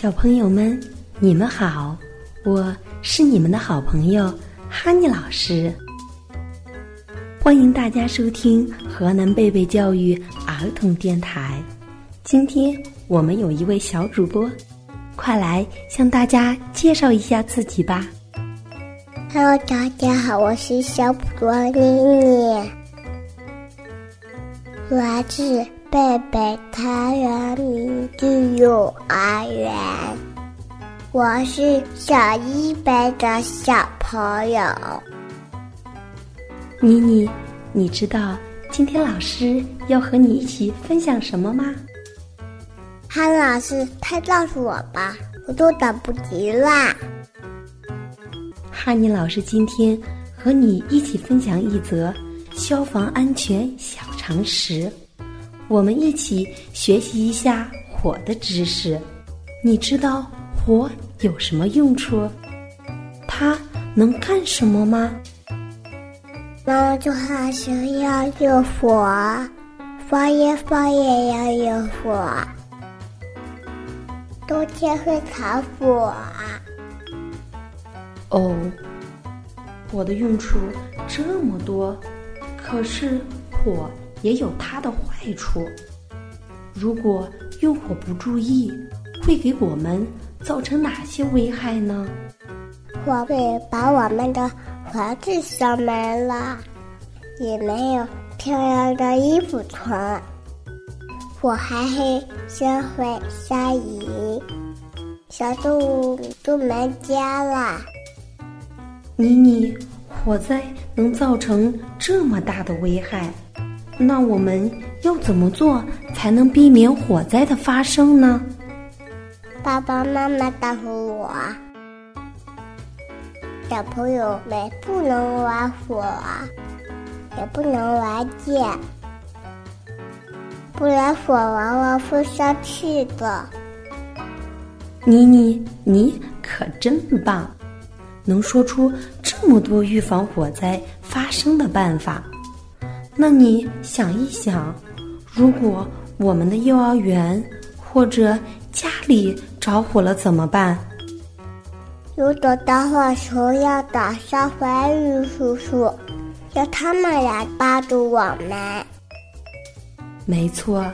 小朋友们，你们好，我是你们的好朋友哈尼老师。欢迎大家收听河南贝贝教育儿童电台。今天我们有一位小主播，快来向大家介绍一下自己吧。Hello，大家好，我是小主播妮妮，来自贝贝桃园明珠幼儿园，我是小一班的小朋友。妮妮，你知道今天老师要和你一起分享什么吗？韩老师，快告诉我吧，我都等不及啦！哈尼老师今天和你一起分享一则消防安全小常识。我们一起学习一下火的知识。你知道火有什么用处？它能干什么吗？妈妈做好时要有火，放烟放也要有火，冬天会烤火。哦，火的用处这么多，可是火。也有它的坏处，如果用火不注意，会给我们造成哪些危害呢？火会把我们的房子烧没了，也没有漂亮的衣服穿。火还会烧毁山里，小动物都没家了。妮妮，火灾能造成这么大的危害？那我们要怎么做才能避免火灾的发生呢？爸爸妈妈告诉我，小朋友们不能玩火，也不能玩剑，不然火娃娃会生气的。妮妮，你可真棒，能说出这么多预防火灾发生的办法。那你想一想，如果我们的幼儿园或者家里着火了怎么办？如果着火时要打消防员叔叔，叫他们来帮助我们。没错，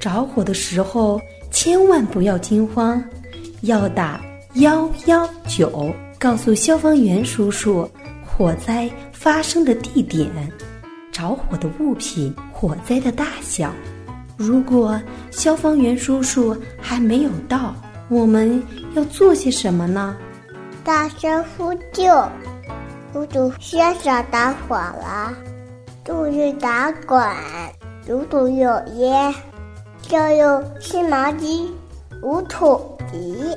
着火的时候千万不要惊慌，要打幺幺九，告诉消防员叔叔火灾发生的地点。着火的物品、火灾的大小，如果消防员叔叔还没有到，我们要做些什么呢？大声呼救！如果先生打火了，注意打滚。如果有烟，就用湿毛巾捂土鼻。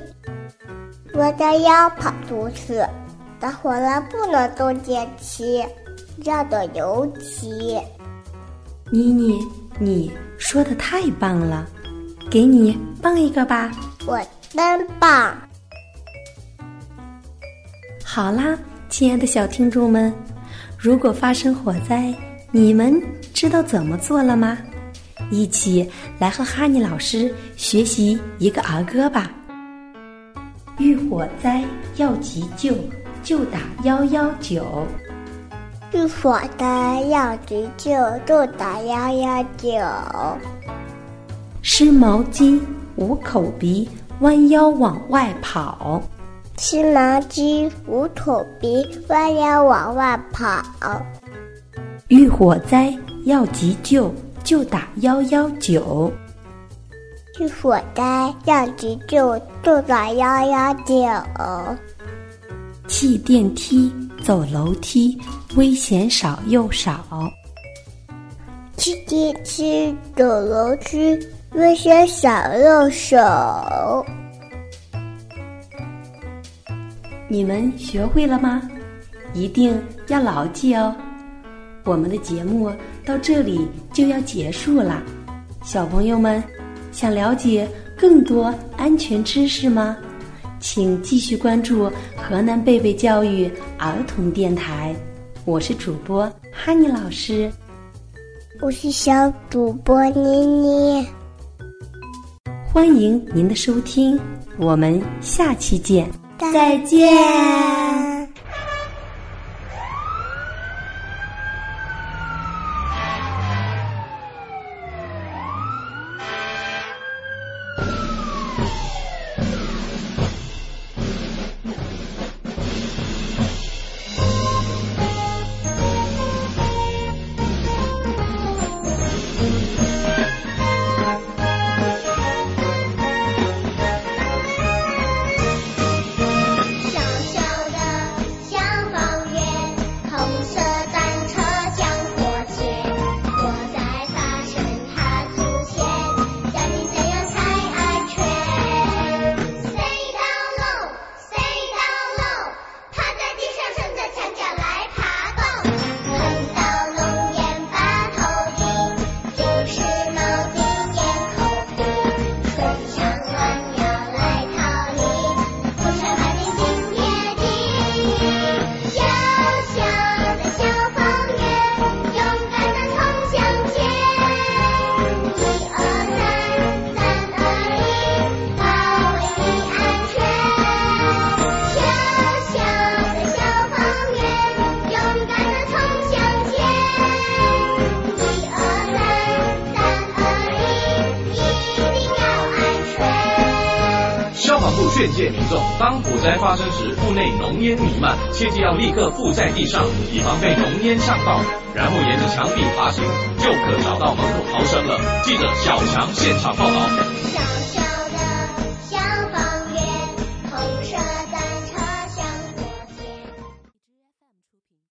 我的腰跑出去，打火了不能动电梯。要的油漆，妮妮，你说的太棒了，给你棒一个吧！我真棒。好啦，亲爱的小听众们，如果发生火灾，你们知道怎么做了吗？一起来和哈尼老师学习一个儿歌吧。遇火灾要急救，就打幺幺九。遇火灾要急救，就打幺幺九。湿毛巾捂口鼻，弯腰往外跑。湿毛巾捂口鼻，弯腰往外跑。遇火灾要急救，就打幺幺九。遇火灾要急救，就打幺幺九。气电梯，走楼梯，危险少又少。骑电梯，走楼梯，危险少又少。你们学会了吗？一定要牢记哦。我们的节目到这里就要结束了，小朋友们想了解更多安全知识吗？请继续关注河南贝贝教育儿童电台，我是主播哈尼老师，我是小主播妮妮。欢迎您的收听，我们下期见。再见。劝诫民众，当火灾发生时，屋内浓烟弥漫，切记要立刻伏在地上，以防被浓烟呛到，然后沿着墙壁爬行，就可找到门口逃生了。记者小强现场报道。